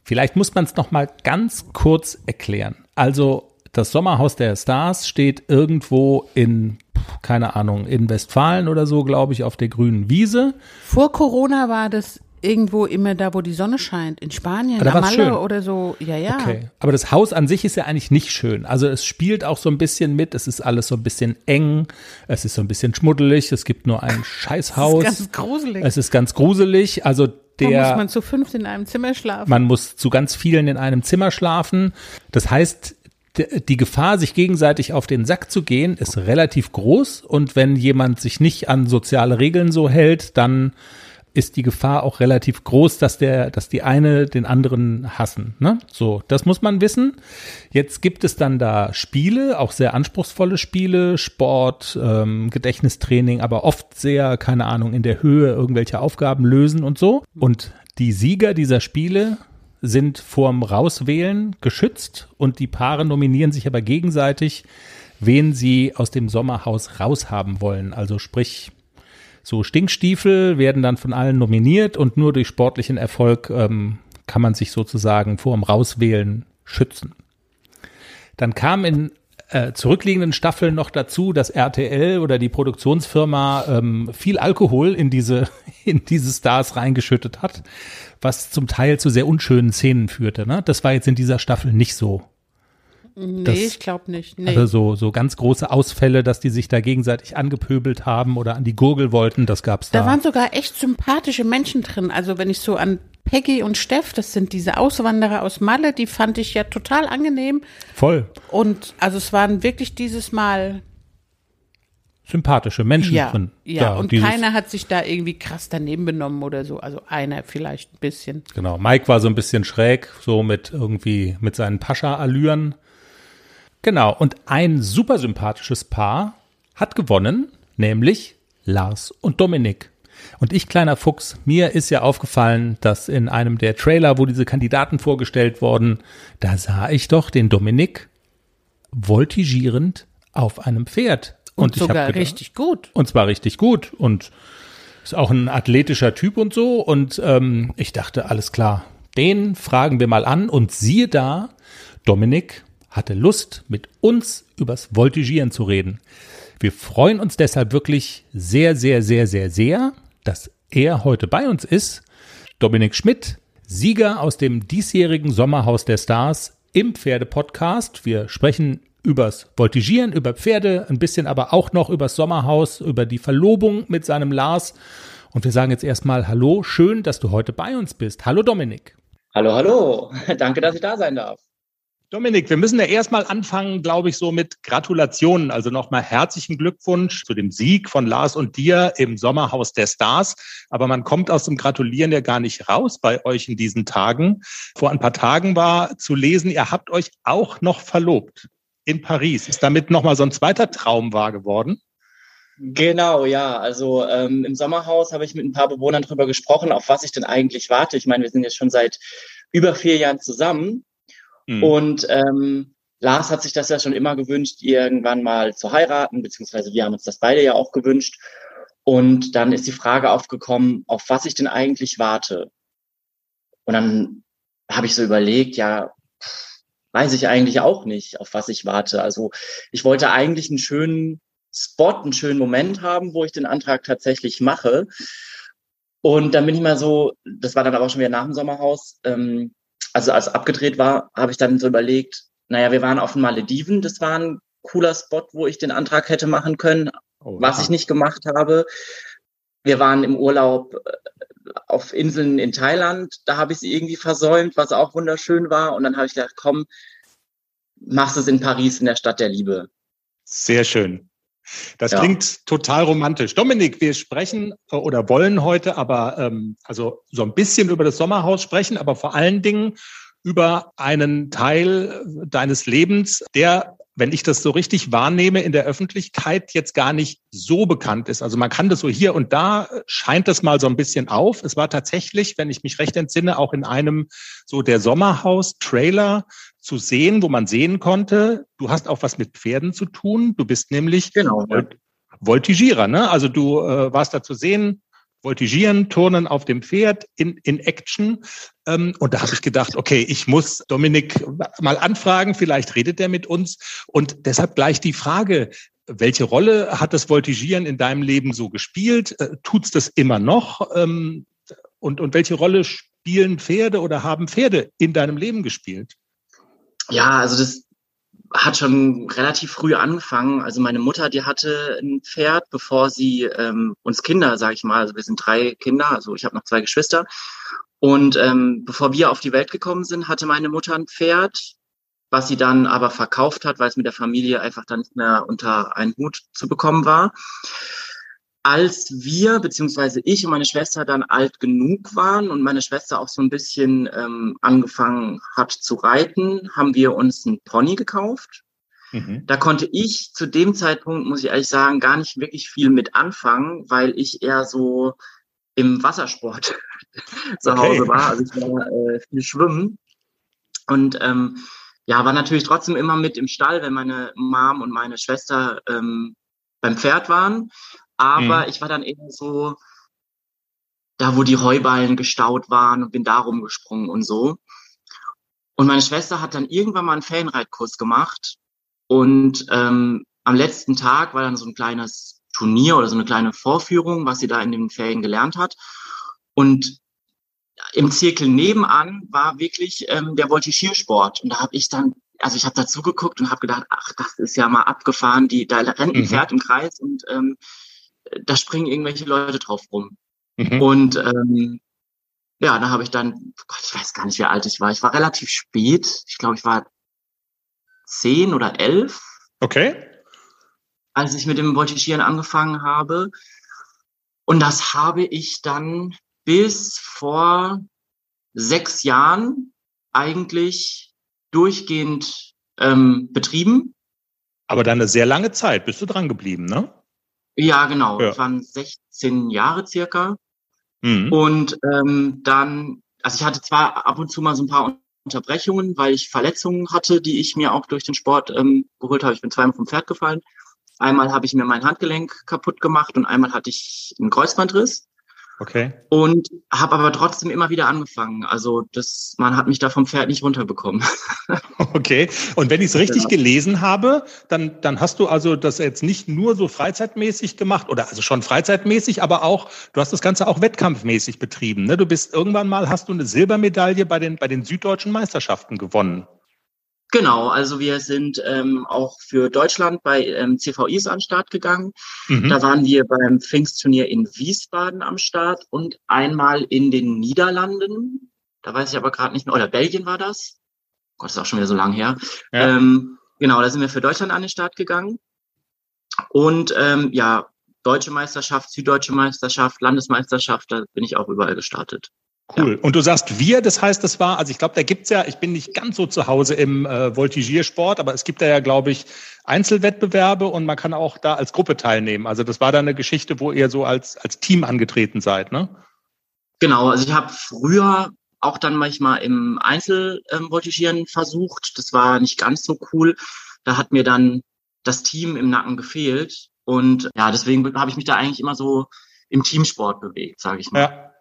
Vielleicht muss man es noch mal ganz kurz erklären. Also das Sommerhaus der Stars steht irgendwo in keine Ahnung in Westfalen oder so, glaube ich, auf der grünen Wiese. Vor Corona war das irgendwo immer da, wo die Sonne scheint, in Spanien, Aber Amalle schön. oder so. Ja, ja. Okay. Aber das Haus an sich ist ja eigentlich nicht schön. Also es spielt auch so ein bisschen mit. Es ist alles so ein bisschen eng. Es ist so ein bisschen schmuddelig. Es gibt nur ein Scheißhaus. Es ist ganz gruselig. Es ist ganz gruselig. Also der, da muss man zu fünft in einem Zimmer schlafen. Man muss zu ganz vielen in einem Zimmer schlafen. Das heißt, die Gefahr, sich gegenseitig auf den Sack zu gehen, ist relativ groß. Und wenn jemand sich nicht an soziale Regeln so hält, dann ist die Gefahr auch relativ groß, dass der, dass die eine den anderen hassen. Ne? So, das muss man wissen. Jetzt gibt es dann da Spiele, auch sehr anspruchsvolle Spiele, Sport, ähm, Gedächtnistraining, aber oft sehr, keine Ahnung, in der Höhe irgendwelche Aufgaben lösen und so. Und die Sieger dieser Spiele sind vorm Rauswählen geschützt und die Paare nominieren sich aber gegenseitig, wen sie aus dem Sommerhaus raushaben wollen. Also sprich, so Stinkstiefel werden dann von allen nominiert und nur durch sportlichen Erfolg ähm, kann man sich sozusagen vor dem Rauswählen schützen. Dann kam in äh, zurückliegenden Staffeln noch dazu, dass RTL oder die Produktionsfirma ähm, viel Alkohol in diese, in diese Stars reingeschüttet hat, was zum Teil zu sehr unschönen Szenen führte. Ne? Das war jetzt in dieser Staffel nicht so. Nee, das, ich glaube nicht. Nee. Also so, so ganz große Ausfälle, dass die sich da gegenseitig angepöbelt haben oder an die Gurgel wollten, das gab's da. Da waren sogar echt sympathische Menschen drin. Also wenn ich so an Peggy und Steff, das sind diese Auswanderer aus Malle, die fand ich ja total angenehm. Voll. Und also es waren wirklich dieses Mal sympathische Menschen ja, drin. Ja, da, und keiner hat sich da irgendwie krass daneben benommen oder so. Also einer vielleicht ein bisschen. Genau. Mike war so ein bisschen schräg, so mit irgendwie mit seinen Pascha-Allüren. Genau, und ein super sympathisches Paar hat gewonnen, nämlich Lars und Dominik. Und ich, kleiner Fuchs, mir ist ja aufgefallen, dass in einem der Trailer, wo diese Kandidaten vorgestellt wurden, da sah ich doch den Dominik voltigierend auf einem Pferd. Und, und sogar gedacht, richtig gut. Und zwar richtig gut. Und ist auch ein athletischer Typ und so. Und ähm, ich dachte, alles klar, den fragen wir mal an. Und siehe da, Dominik hatte Lust, mit uns übers Voltigieren zu reden. Wir freuen uns deshalb wirklich sehr, sehr, sehr, sehr, sehr, dass er heute bei uns ist. Dominik Schmidt, Sieger aus dem diesjährigen Sommerhaus der Stars im Pferdepodcast. Wir sprechen übers Voltigieren, über Pferde, ein bisschen aber auch noch übers Sommerhaus, über die Verlobung mit seinem Lars. Und wir sagen jetzt erstmal Hallo, schön, dass du heute bei uns bist. Hallo Dominik. Hallo, hallo. Danke, dass ich da sein darf. Dominik, wir müssen ja erstmal anfangen, glaube ich, so mit Gratulationen. Also nochmal herzlichen Glückwunsch zu dem Sieg von Lars und dir im Sommerhaus der Stars. Aber man kommt aus dem Gratulieren ja gar nicht raus bei euch in diesen Tagen. Vor ein paar Tagen war zu lesen, ihr habt euch auch noch verlobt in Paris. Ist damit nochmal so ein zweiter Traum wahr geworden? Genau, ja. Also ähm, im Sommerhaus habe ich mit ein paar Bewohnern darüber gesprochen, auf was ich denn eigentlich warte. Ich meine, wir sind jetzt schon seit über vier Jahren zusammen Mhm. Und ähm, Lars hat sich das ja schon immer gewünscht, irgendwann mal zu heiraten, beziehungsweise wir haben uns das beide ja auch gewünscht. Und dann ist die Frage aufgekommen, auf was ich denn eigentlich warte. Und dann habe ich so überlegt, ja, weiß ich eigentlich auch nicht, auf was ich warte. Also ich wollte eigentlich einen schönen Spot, einen schönen Moment haben, wo ich den Antrag tatsächlich mache. Und dann bin ich mal so, das war dann aber auch schon wieder nach dem Sommerhaus, ähm, also als abgedreht war, habe ich dann so überlegt, naja, wir waren auf den Malediven, das war ein cooler Spot, wo ich den Antrag hätte machen können, oh, was ich nicht gemacht habe. Wir waren im Urlaub äh, auf Inseln in Thailand, da habe ich sie irgendwie versäumt, was auch wunderschön war. Und dann habe ich gedacht, komm, machst es in Paris, in der Stadt der Liebe. Sehr schön. Das ja. klingt total romantisch. Dominik, wir sprechen äh, oder wollen heute aber ähm, also so ein bisschen über das Sommerhaus sprechen, aber vor allen Dingen über einen Teil deines Lebens, der, wenn ich das so richtig wahrnehme, in der Öffentlichkeit jetzt gar nicht so bekannt ist. Also man kann das so hier und da scheint das mal so ein bisschen auf. Es war tatsächlich, wenn ich mich recht entsinne, auch in einem so der Sommerhaus-Trailer zu sehen, wo man sehen konnte, du hast auch was mit Pferden zu tun. Du bist nämlich genau. Voltigierer, ne? Also du äh, warst da zu sehen, Voltigieren, Turnen auf dem Pferd in, in Action. Ähm, und da habe ich gedacht, okay, ich muss Dominik mal anfragen, vielleicht redet er mit uns. Und deshalb gleich die Frage, welche Rolle hat das Voltigieren in deinem Leben so gespielt? Äh, tut's das immer noch? Ähm, und, und welche Rolle spielen Pferde oder haben Pferde in deinem Leben gespielt? Ja, also das hat schon relativ früh angefangen. Also meine Mutter, die hatte ein Pferd, bevor sie ähm, uns Kinder, sage ich mal, also wir sind drei Kinder, also ich habe noch zwei Geschwister. Und ähm, bevor wir auf die Welt gekommen sind, hatte meine Mutter ein Pferd, was sie dann aber verkauft hat, weil es mit der Familie einfach dann nicht mehr unter einen Hut zu bekommen war als wir, beziehungsweise ich und meine Schwester dann alt genug waren und meine Schwester auch so ein bisschen ähm, angefangen hat zu reiten, haben wir uns einen Pony gekauft. Mhm. Da konnte ich zu dem Zeitpunkt, muss ich ehrlich sagen, gar nicht wirklich viel mit anfangen, weil ich eher so im Wassersport zu okay. Hause war. Also ich war äh, viel schwimmen. Und ähm, ja, war natürlich trotzdem immer mit im Stall, wenn meine Mom und meine Schwester ähm, beim Pferd waren. Aber mhm. ich war dann eben so da, wo die Heuballen gestaut waren und bin da rumgesprungen und so. Und meine Schwester hat dann irgendwann mal einen Ferienreitkurs gemacht. Und ähm, am letzten Tag war dann so ein kleines Turnier oder so eine kleine Vorführung, was sie da in den Ferien gelernt hat. Und im Zirkel nebenan war wirklich ähm, der Voltigiersport. Und da habe ich dann, also ich habe dazu geguckt und habe gedacht, ach, das ist ja mal abgefahren. Die, da rennt ein mhm. Pferd im Kreis und ähm, da springen irgendwelche Leute drauf rum. Mhm. Und ähm, ja, da habe ich dann, Gott, ich weiß gar nicht, wie alt ich war. Ich war relativ spät. Ich glaube, ich war zehn oder elf. Okay. Als ich mit dem Voltigieren angefangen habe. Und das habe ich dann bis vor sechs Jahren eigentlich durchgehend ähm, betrieben. Aber dann eine sehr lange Zeit bist du dran geblieben, ne? Ja, genau. Ja. Das waren 16 Jahre circa. Mhm. Und ähm, dann, also ich hatte zwar ab und zu mal so ein paar Unterbrechungen, weil ich Verletzungen hatte, die ich mir auch durch den Sport ähm, geholt habe. Ich bin zweimal vom Pferd gefallen. Einmal habe ich mir mein Handgelenk kaputt gemacht und einmal hatte ich einen Kreuzbandriss. Okay. Und habe aber trotzdem immer wieder angefangen. Also das, man hat mich da vom Pferd nicht runterbekommen. Okay. Und wenn ich es richtig genau. gelesen habe, dann, dann hast du also das jetzt nicht nur so freizeitmäßig gemacht oder also schon freizeitmäßig, aber auch, du hast das Ganze auch wettkampfmäßig betrieben. Ne? Du bist irgendwann mal, hast du eine Silbermedaille bei den, bei den süddeutschen Meisterschaften gewonnen. Genau, also wir sind ähm, auch für Deutschland bei ähm, CVIs an den Start gegangen. Mhm. Da waren wir beim Pfingstturnier in Wiesbaden am Start und einmal in den Niederlanden. Da weiß ich aber gerade nicht mehr, oder Belgien war das. Gott, ist auch schon wieder so lang her. Ja. Ähm, genau, da sind wir für Deutschland an den Start gegangen. Und ähm, ja, deutsche Meisterschaft, süddeutsche Meisterschaft, Landesmeisterschaft, da bin ich auch überall gestartet. Cool. Ja. Und du sagst wir, das heißt, das war, also ich glaube, da gibt's ja, ich bin nicht ganz so zu Hause im äh, Voltigiersport, aber es gibt da ja, glaube ich, Einzelwettbewerbe und man kann auch da als Gruppe teilnehmen. Also das war da eine Geschichte, wo ihr so als, als Team angetreten seid, ne? Genau, also ich habe früher auch dann manchmal im Einzelvoltigieren ähm, versucht. Das war nicht ganz so cool. Da hat mir dann das Team im Nacken gefehlt. Und ja, deswegen habe ich mich da eigentlich immer so im Teamsport bewegt, sage ich mal. Ja.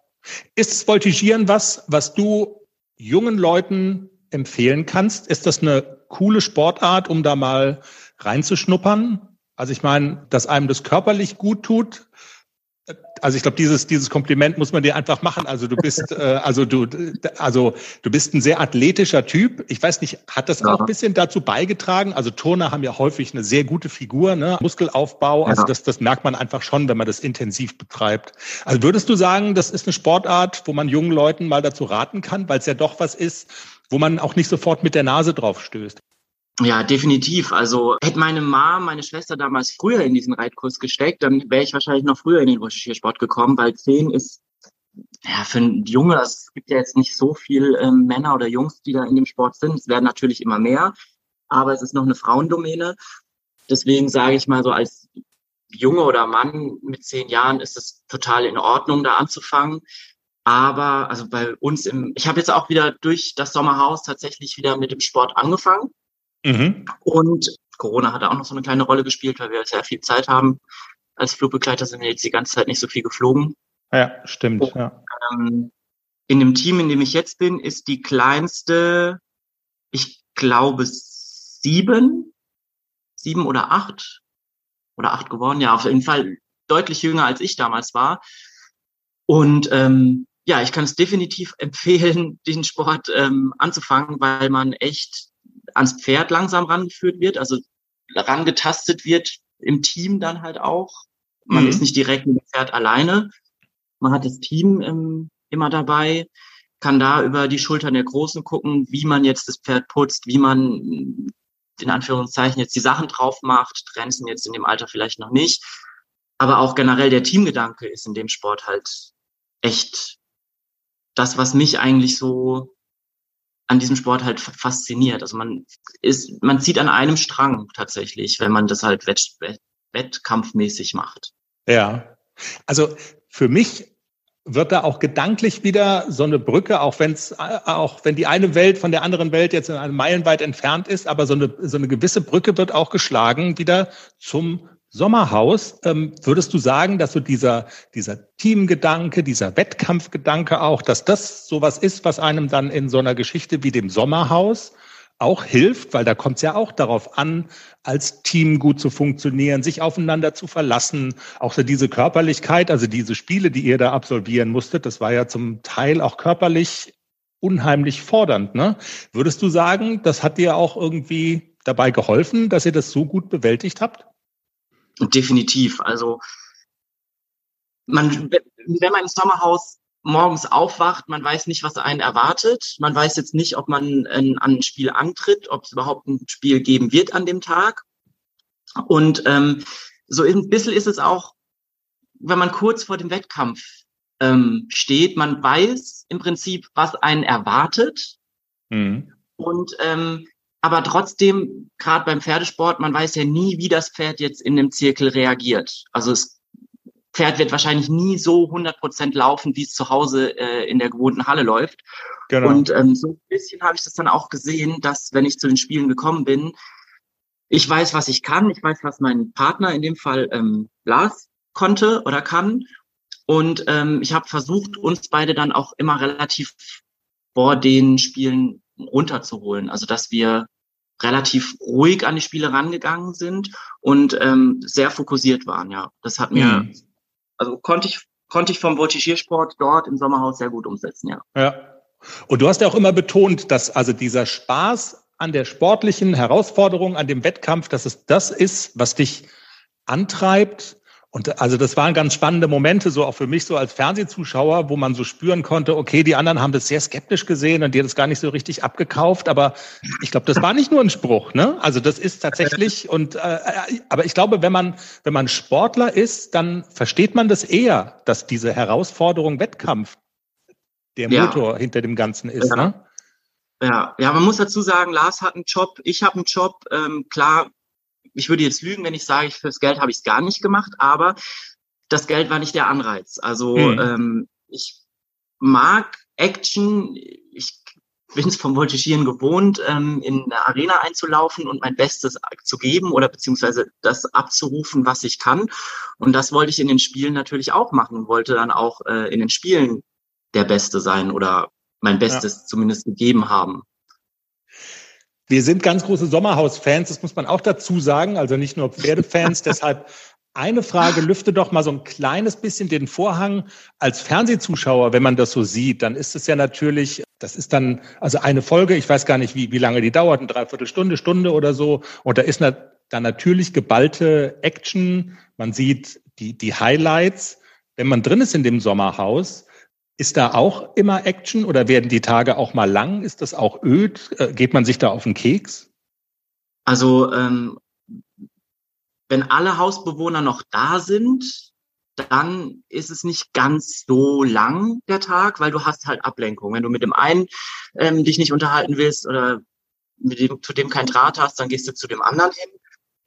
Ist Voltigieren was, was du jungen Leuten empfehlen kannst? Ist das eine coole Sportart, um da mal reinzuschnuppern? Also ich meine, dass einem das körperlich gut tut, also ich glaube, dieses dieses Kompliment muss man dir einfach machen. Also du bist äh, also du also du bist ein sehr athletischer Typ. Ich weiß nicht, hat das ja. auch ein bisschen dazu beigetragen? Also Turner haben ja häufig eine sehr gute Figur, ne? Muskelaufbau. Also das das merkt man einfach schon, wenn man das intensiv betreibt. Also würdest du sagen, das ist eine Sportart, wo man jungen Leuten mal dazu raten kann, weil es ja doch was ist, wo man auch nicht sofort mit der Nase drauf stößt? Ja, definitiv. Also hätte meine Mom, meine Schwester damals früher in diesen Reitkurs gesteckt, dann wäre ich wahrscheinlich noch früher in den Recherchiersport gekommen, weil zehn ist ja für ein Junge, es gibt ja jetzt nicht so viel ähm, Männer oder Jungs, die da in dem Sport sind. Es werden natürlich immer mehr, aber es ist noch eine Frauendomäne. Deswegen sage ich mal so als Junge oder Mann mit zehn Jahren ist es total in Ordnung, da anzufangen. Aber also bei uns im, ich habe jetzt auch wieder durch das Sommerhaus tatsächlich wieder mit dem Sport angefangen. Mhm. Und Corona hat auch noch so eine kleine Rolle gespielt, weil wir sehr viel Zeit haben. Als Flugbegleiter sind wir jetzt die ganze Zeit nicht so viel geflogen. Ja, stimmt. Und, ja. Ähm, in dem Team, in dem ich jetzt bin, ist die kleinste, ich glaube, sieben, sieben oder acht oder acht geworden. Ja, auf jeden Fall deutlich jünger als ich damals war. Und ähm, ja, ich kann es definitiv empfehlen, diesen Sport ähm, anzufangen, weil man echt ans Pferd langsam rangeführt wird, also rangetastet wird im Team dann halt auch. Man mhm. ist nicht direkt mit dem Pferd alleine. Man hat das Team ähm, immer dabei, kann da über die Schultern der Großen gucken, wie man jetzt das Pferd putzt, wie man in Anführungszeichen jetzt die Sachen drauf macht, Trenzen jetzt in dem Alter vielleicht noch nicht. Aber auch generell der Teamgedanke ist in dem Sport halt echt das, was mich eigentlich so an diesem Sport halt fasziniert. Also man ist, man zieht an einem Strang tatsächlich, wenn man das halt wett, wett, wettkampfmäßig macht. Ja. Also für mich wird da auch gedanklich wieder so eine Brücke, auch wenn es auch wenn die eine Welt von der anderen Welt jetzt in einem Meilenweit entfernt ist, aber so eine so eine gewisse Brücke wird auch geschlagen wieder zum Sommerhaus, ähm, würdest du sagen, dass so dieser, dieser Teamgedanke, dieser Wettkampfgedanke auch, dass das sowas ist, was einem dann in so einer Geschichte wie dem Sommerhaus auch hilft, weil da kommt es ja auch darauf an, als Team gut zu funktionieren, sich aufeinander zu verlassen, auch so diese Körperlichkeit, also diese Spiele, die ihr da absolvieren musstet, das war ja zum Teil auch körperlich unheimlich fordernd. Ne? Würdest du sagen, das hat dir auch irgendwie dabei geholfen, dass ihr das so gut bewältigt habt? Definitiv. Also man, wenn man im Sommerhaus morgens aufwacht, man weiß nicht, was einen erwartet. Man weiß jetzt nicht, ob man ein, an ein Spiel antritt, ob es überhaupt ein Spiel geben wird an dem Tag. Und ähm, so ein bisschen ist es auch, wenn man kurz vor dem Wettkampf ähm, steht, man weiß im Prinzip, was einen erwartet. Mhm. Und ähm, aber trotzdem, gerade beim Pferdesport, man weiß ja nie, wie das Pferd jetzt in dem Zirkel reagiert. Also das Pferd wird wahrscheinlich nie so 100% laufen, wie es zu Hause äh, in der gewohnten Halle läuft. Genau. Und ähm, so ein bisschen habe ich das dann auch gesehen, dass wenn ich zu den Spielen gekommen bin, ich weiß, was ich kann, ich weiß, was mein Partner in dem Fall ähm, Lars konnte oder kann. Und ähm, ich habe versucht, uns beide dann auch immer relativ vor den Spielen runterzuholen. Also dass wir relativ ruhig an die Spiele rangegangen sind und ähm, sehr fokussiert waren. Ja, das hat mir, mhm. also konnte ich konnte ich vom Voltigiersport dort im Sommerhaus sehr gut umsetzen. Ja. Ja. Und du hast ja auch immer betont, dass also dieser Spaß an der sportlichen Herausforderung, an dem Wettkampf, dass es das ist, was dich antreibt und also das waren ganz spannende Momente, so auch für mich so als Fernsehzuschauer, wo man so spüren konnte, okay, die anderen haben das sehr skeptisch gesehen und die haben das gar nicht so richtig abgekauft. Aber ich glaube, das war nicht nur ein Spruch, ne? Also das ist tatsächlich und äh, aber ich glaube, wenn man wenn man Sportler ist, dann versteht man das eher, dass diese Herausforderung Wettkampf der Motor ja. hinter dem Ganzen ist, ja. ne? Ja, ja, man muss dazu sagen, Lars hat einen Job, ich habe einen Job. Ähm, klar, ich würde jetzt lügen, wenn ich sage, fürs Geld habe ich es gar nicht gemacht, aber das Geld war nicht der Anreiz. Also mhm. ähm, ich mag Action, ich bin es vom Voltigieren gewohnt, ähm, in eine Arena einzulaufen und mein Bestes zu geben oder beziehungsweise das abzurufen, was ich kann. Und das wollte ich in den Spielen natürlich auch machen und wollte dann auch äh, in den Spielen der Beste sein oder mein Bestes ja. zumindest gegeben haben. Wir sind ganz große Sommerhaus-Fans, das muss man auch dazu sagen, also nicht nur Pferdefans. deshalb eine Frage, lüfte doch mal so ein kleines bisschen den Vorhang. Als Fernsehzuschauer, wenn man das so sieht, dann ist es ja natürlich, das ist dann, also eine Folge, ich weiß gar nicht, wie, wie lange die dauert, eine Dreiviertelstunde, Stunde oder so. Und da ist dann natürlich geballte Action. Man sieht die, die Highlights. Wenn man drin ist in dem Sommerhaus, ist da auch immer Action oder werden die Tage auch mal lang? Ist das auch öd? Äh, geht man sich da auf den Keks? Also ähm, wenn alle Hausbewohner noch da sind, dann ist es nicht ganz so lang der Tag, weil du hast halt Ablenkung. Wenn du mit dem einen ähm, dich nicht unterhalten willst oder mit dem, zu dem kein Draht hast, dann gehst du zu dem anderen hin.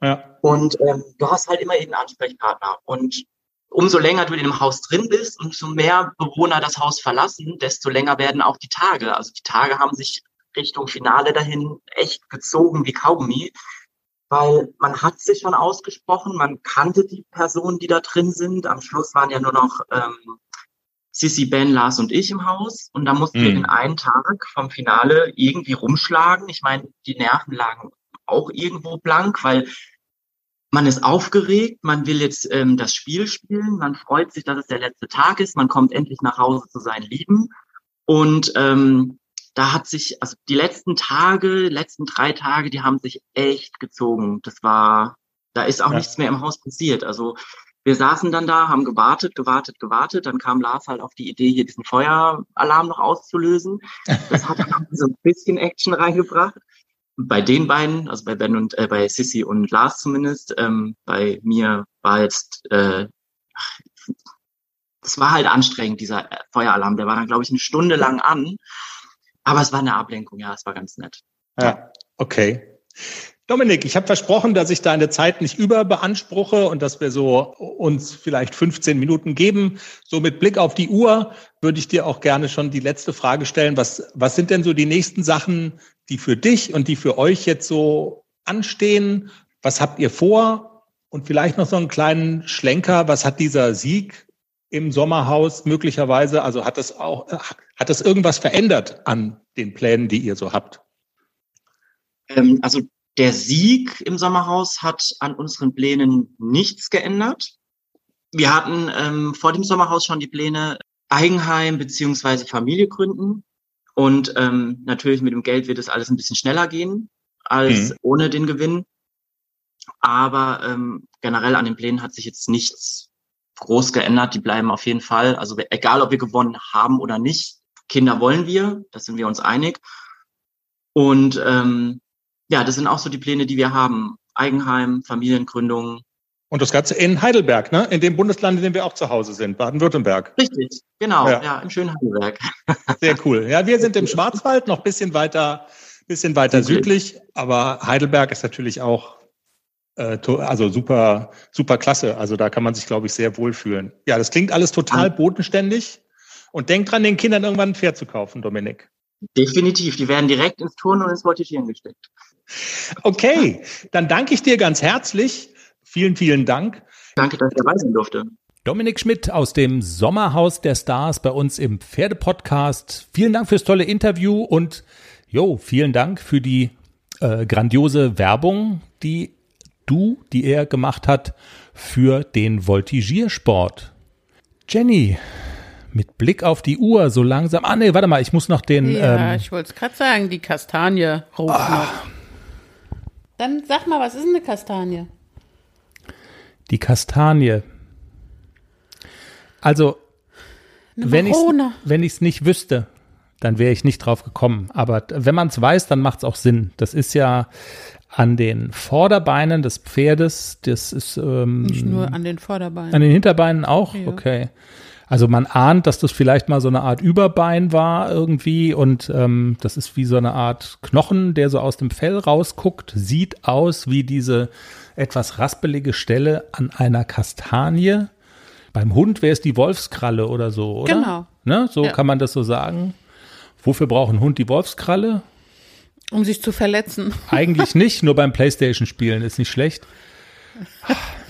Ja. Und ähm, du hast halt immer jeden Ansprechpartner. Und umso länger du in dem Haus drin bist, umso mehr Bewohner das Haus verlassen, desto länger werden auch die Tage. Also die Tage haben sich Richtung Finale dahin echt gezogen wie Kaugummi, weil man hat sich schon ausgesprochen, man kannte die Personen, die da drin sind. Am Schluss waren ja nur noch ähm, Sissy, Ben, Lars und ich im Haus und da mussten mhm. wir den einen Tag vom Finale irgendwie rumschlagen. Ich meine, die Nerven lagen auch irgendwo blank, weil man ist aufgeregt, man will jetzt ähm, das Spiel spielen, man freut sich, dass es der letzte Tag ist, man kommt endlich nach Hause zu seinen Lieben. Und ähm, da hat sich, also die letzten Tage, letzten drei Tage, die haben sich echt gezogen. Das war, da ist auch ja. nichts mehr im Haus passiert. Also wir saßen dann da, haben gewartet, gewartet, gewartet. Dann kam Lars halt auf die Idee, hier diesen Feueralarm noch auszulösen. Das hat dann so ein bisschen Action reingebracht bei den beiden, also bei Ben und äh, bei Sissy und Lars zumindest, ähm, bei mir war jetzt, äh, es war halt anstrengend, dieser Feueralarm. Der war dann, glaube ich, eine Stunde lang an. Aber es war eine Ablenkung, ja, es war ganz nett. Ja, okay. Dominik, ich habe versprochen, dass ich deine Zeit nicht überbeanspruche und dass wir so uns vielleicht 15 Minuten geben. So mit Blick auf die Uhr würde ich dir auch gerne schon die letzte Frage stellen. Was, was sind denn so die nächsten Sachen, die für dich und die für euch jetzt so anstehen? Was habt ihr vor? Und vielleicht noch so einen kleinen Schlenker. Was hat dieser Sieg im Sommerhaus möglicherweise? Also hat das auch, hat das irgendwas verändert an den Plänen, die ihr so habt? Ähm, also der Sieg im Sommerhaus hat an unseren Plänen nichts geändert. Wir hatten ähm, vor dem Sommerhaus schon die Pläne, Eigenheim beziehungsweise Familie gründen. Und ähm, natürlich mit dem Geld wird es alles ein bisschen schneller gehen als mhm. ohne den Gewinn. Aber ähm, generell an den Plänen hat sich jetzt nichts groß geändert. Die bleiben auf jeden Fall. Also egal, ob wir gewonnen haben oder nicht, Kinder wollen wir, das sind wir uns einig. Und ähm, ja, das sind auch so die Pläne, die wir haben. Eigenheim, Familiengründung. Und das Ganze in Heidelberg, ne? In dem Bundesland, in dem wir auch zu Hause sind, Baden-Württemberg. Richtig, genau, ja. ja, im schönen Heidelberg. Sehr cool. Ja, wir sind im Schwarzwald, noch bisschen weiter Bisschen weiter südlich, aber Heidelberg ist natürlich auch äh, also super, super klasse. Also da kann man sich, glaube ich, sehr wohlfühlen. Ja, das klingt alles total bodenständig. Und denk dran, den Kindern irgendwann ein Pferd zu kaufen, Dominik. Definitiv. Die werden direkt ins Turnen und ins Voltigieren gesteckt. Okay, dann danke ich dir ganz herzlich. Vielen, vielen Dank. Danke, dass ich dabei sein durfte. Dominik Schmidt aus dem Sommerhaus der Stars bei uns im Pferdepodcast. Vielen Dank fürs tolle Interview und jo, vielen Dank für die äh, grandiose Werbung, die du, die er gemacht hat für den Voltigiersport. Jenny, mit Blick auf die Uhr so langsam. Ah nee, warte mal, ich muss noch den. Ja, ähm, ich wollte es gerade sagen, die Kastanie ruft Ah. noch. Dann sag mal, was ist eine Kastanie? Die Kastanie. Also Eine wenn ich ich's nicht wüsste, dann wäre ich nicht drauf gekommen. Aber wenn man es weiß, dann macht es auch Sinn. Das ist ja an den Vorderbeinen des Pferdes. Das ist ähm, Nicht nur an den Vorderbeinen. an den Hinterbeinen auch. Ja. Okay. Also man ahnt, dass das vielleicht mal so eine Art Überbein war irgendwie und ähm, das ist wie so eine Art Knochen, der so aus dem Fell rausguckt. Sieht aus wie diese etwas raspelige Stelle an einer Kastanie. Beim Hund wäre es die Wolfskralle oder so, oder? Genau. Ne? So Ja. kann man das so sagen. Wofür braucht ein Hund die Wolfskralle? um sich zu verletzen. Eigentlich nicht, nur beim Playstation-Spielen ist nicht schlecht.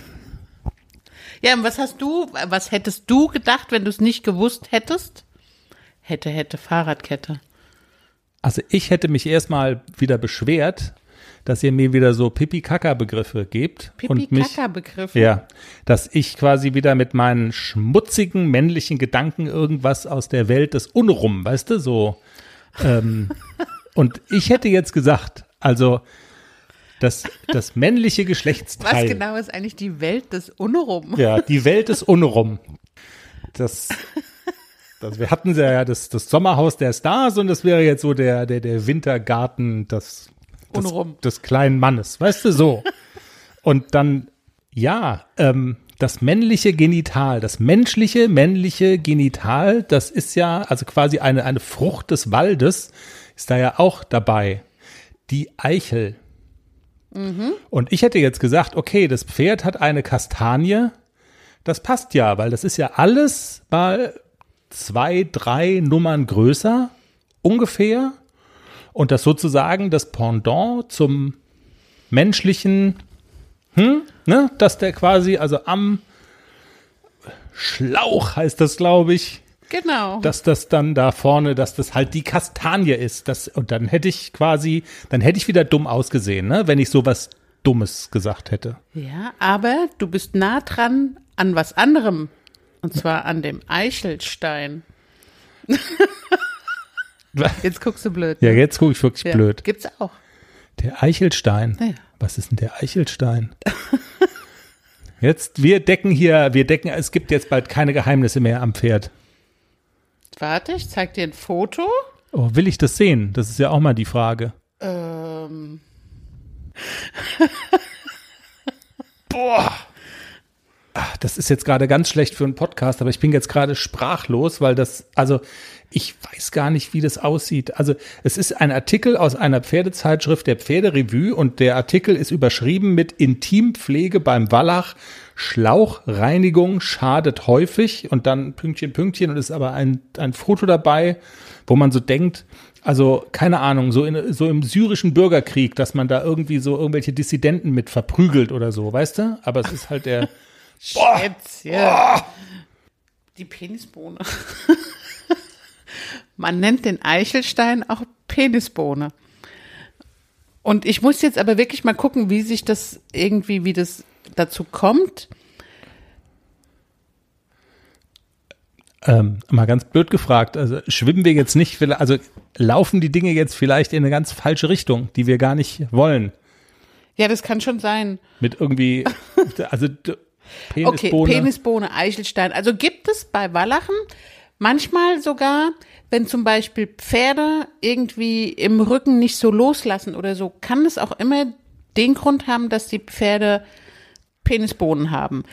Ja, und was hast du, was hättest du gedacht, wenn du es nicht gewusst hättest? Hätte, hätte, Fahrradkette. Also ich hätte mich erstmal wieder beschwert, dass ihr mir wieder so Pipi-Kaka-Begriffe gebt. und mich, Pipi-Kaka-Begriff. ja, dass ich quasi wieder mit meinen schmutzigen männlichen Gedanken irgendwas aus der Welt des Unrum, weißt du, so. Ähm, und ich hätte jetzt gesagt, also das, das männliche Was Geschlechtsteil. genau ist eigentlich die Welt des Unrum? Ja, die Welt ist unrum. Das, das, wir hatten ja das, das Sommerhaus der Stars und das wäre jetzt so der, der, der Wintergarten des, des, Unrum. des kleinen Mannes, weißt du, so. Und dann, ja, ähm, das männliche Genital, das menschliche männliche Genital, das ist ja, also quasi eine, eine Frucht des Waldes, ist da ja auch dabei. Die Eichel. Und ich hätte jetzt gesagt, okay, das Pferd hat eine Kastanie. Das passt ja, weil das ist ja alles mal zwei, drei Nummern größer, ungefähr. Und das sozusagen das Pendant zum menschlichen, hm, ne, dass der quasi, also am Schlauch heißt das, glaube ich, Genau. dass das dann da vorne, dass das halt die Kastanie ist. Das, und dann hätte ich quasi, dann hätte ich wieder dumm ausgesehen, ne, wenn ich sowas Dummes gesagt hätte. ja, aber du bist nah dran an was anderem. Und zwar an dem Eichelstein. Jetzt guckst du blöd. Ja, ne? jetzt gucke ich wirklich Ja, blöd. Gibt's auch. Der Eichelstein. Ja. Was ist denn der Eichelstein? Jetzt, wir decken hier, wir decken, es gibt jetzt bald keine Geheimnisse mehr am Pferd. Warte, ich zeig dir ein Foto. Oh, will ich das sehen? Das ist ja auch mal die Frage. Ähm, Ach, das ist jetzt gerade ganz schlecht für einen Podcast, aber ich bin jetzt gerade sprachlos, weil das, also ich weiß gar nicht, wie das aussieht. Also es ist ein Artikel aus einer Pferdezeitschrift der Pferderevue und der Artikel ist überschrieben mit Intimpflege beim Wallach. Schlauchreinigung schadet häufig und dann Pünktchen, Pünktchen und ist aber ein, ein Foto dabei, wo man so denkt, also keine Ahnung, so, in, so im syrischen Bürgerkrieg, dass man da irgendwie so irgendwelche Dissidenten mit verprügelt oder so, weißt du? Aber es ist halt der, Schätzchen. Die Penisbohne. Man nennt den Eichelstein auch Penisbohne. Und ich muss jetzt aber wirklich mal gucken, wie sich das irgendwie, wie das dazu kommt. Ähm, mal ganz blöd gefragt, also schwimmen wir jetzt nicht, also laufen die Dinge jetzt vielleicht in eine ganz falsche Richtung, die wir gar nicht wollen. Ja, das kann schon sein. Mit irgendwie, also d- Okay, Penisbohne. Penisbohne, Eichelstein. Also gibt es bei Wallachen manchmal sogar, wenn zum Beispiel Pferde irgendwie im Rücken nicht so loslassen oder so, kann es auch immer den Grund haben, dass die Pferde Penisbohnen haben.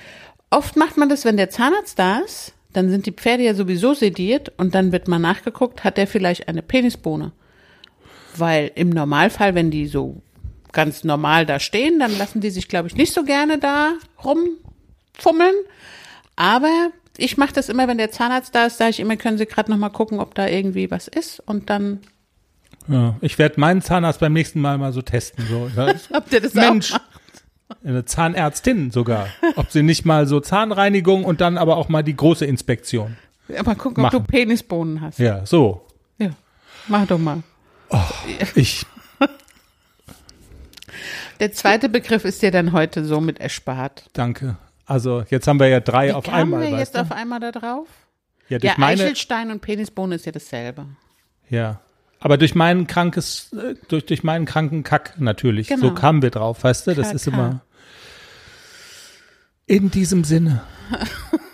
Oft macht man das, wenn der Zahnarzt da ist, dann sind die Pferde ja sowieso sediert und dann wird mal nachgeguckt, hat der vielleicht eine Penisbohne. Weil im Normalfall, wenn die so ganz normal da stehen, dann lassen die sich, glaube ich, nicht so gerne da rumfummeln. Aber ich mache das immer, wenn der Zahnarzt da ist, sage ich immer, können Sie gerade noch mal gucken, ob da irgendwie was ist und dann Ja, ich werde meinen Zahnarzt beim nächsten Mal mal so testen. So. Habt ihr das Mensch, auch. eine Zahnärztin sogar. Ob sie nicht mal so Zahnreinigung und dann aber auch mal die große Inspektion. Ja, mal gucken, ob machen. du Penisbohnen hast. Ja, so. Ja, mach doch mal. Ich, Der zweite Begriff ist dir dann heute somit erspart. danke. Also jetzt haben wir ja drei Wie auf kamen einmal. wir weißt jetzt du? auf einmal da drauf? ja, durch Ja, meine, Eichelstein und Penisbohne ist ja dasselbe. ja. Aber durch meinen krankes, äh, durch, durch meinen kranken Kack natürlich. Genau. So kamen wir drauf, weißt du? Das KK. ist immer in diesem Sinne.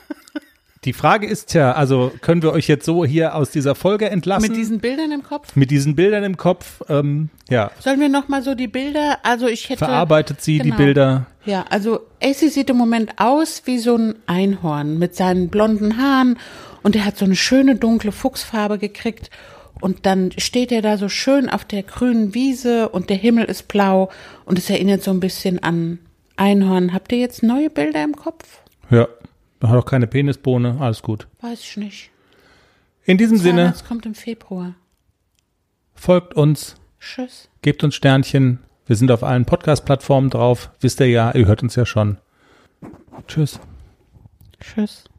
Die Frage ist ja, also können wir euch jetzt so hier aus dieser Folge entlassen? Mit diesen Bildern im Kopf? mit diesen Bildern im Kopf, ähm, ja, Sollen wir noch mal so die Bilder, also ich hätte... verarbeitet sie die Genau. Bilder. Ja, also AC sieht im Moment aus wie so ein Einhorn mit seinen blonden Haaren und er hat so eine schöne dunkle Fuchsfarbe gekriegt und dann steht er da so schön auf der grünen Wiese und der Himmel ist blau und es erinnert so ein bisschen an Einhorn. Habt ihr jetzt neue Bilder im Kopf? Ja, hat auch keine Penisbohne, alles gut. Weiß ich nicht. In diesem Sinne, Zahnarzt kommt im Februar. folgt uns, Tschüss. gebt uns Sternchen. Wir sind auf allen Podcast-Plattformen drauf. Wisst ihr ja, ihr hört uns ja schon. Tschüss. Tschüss.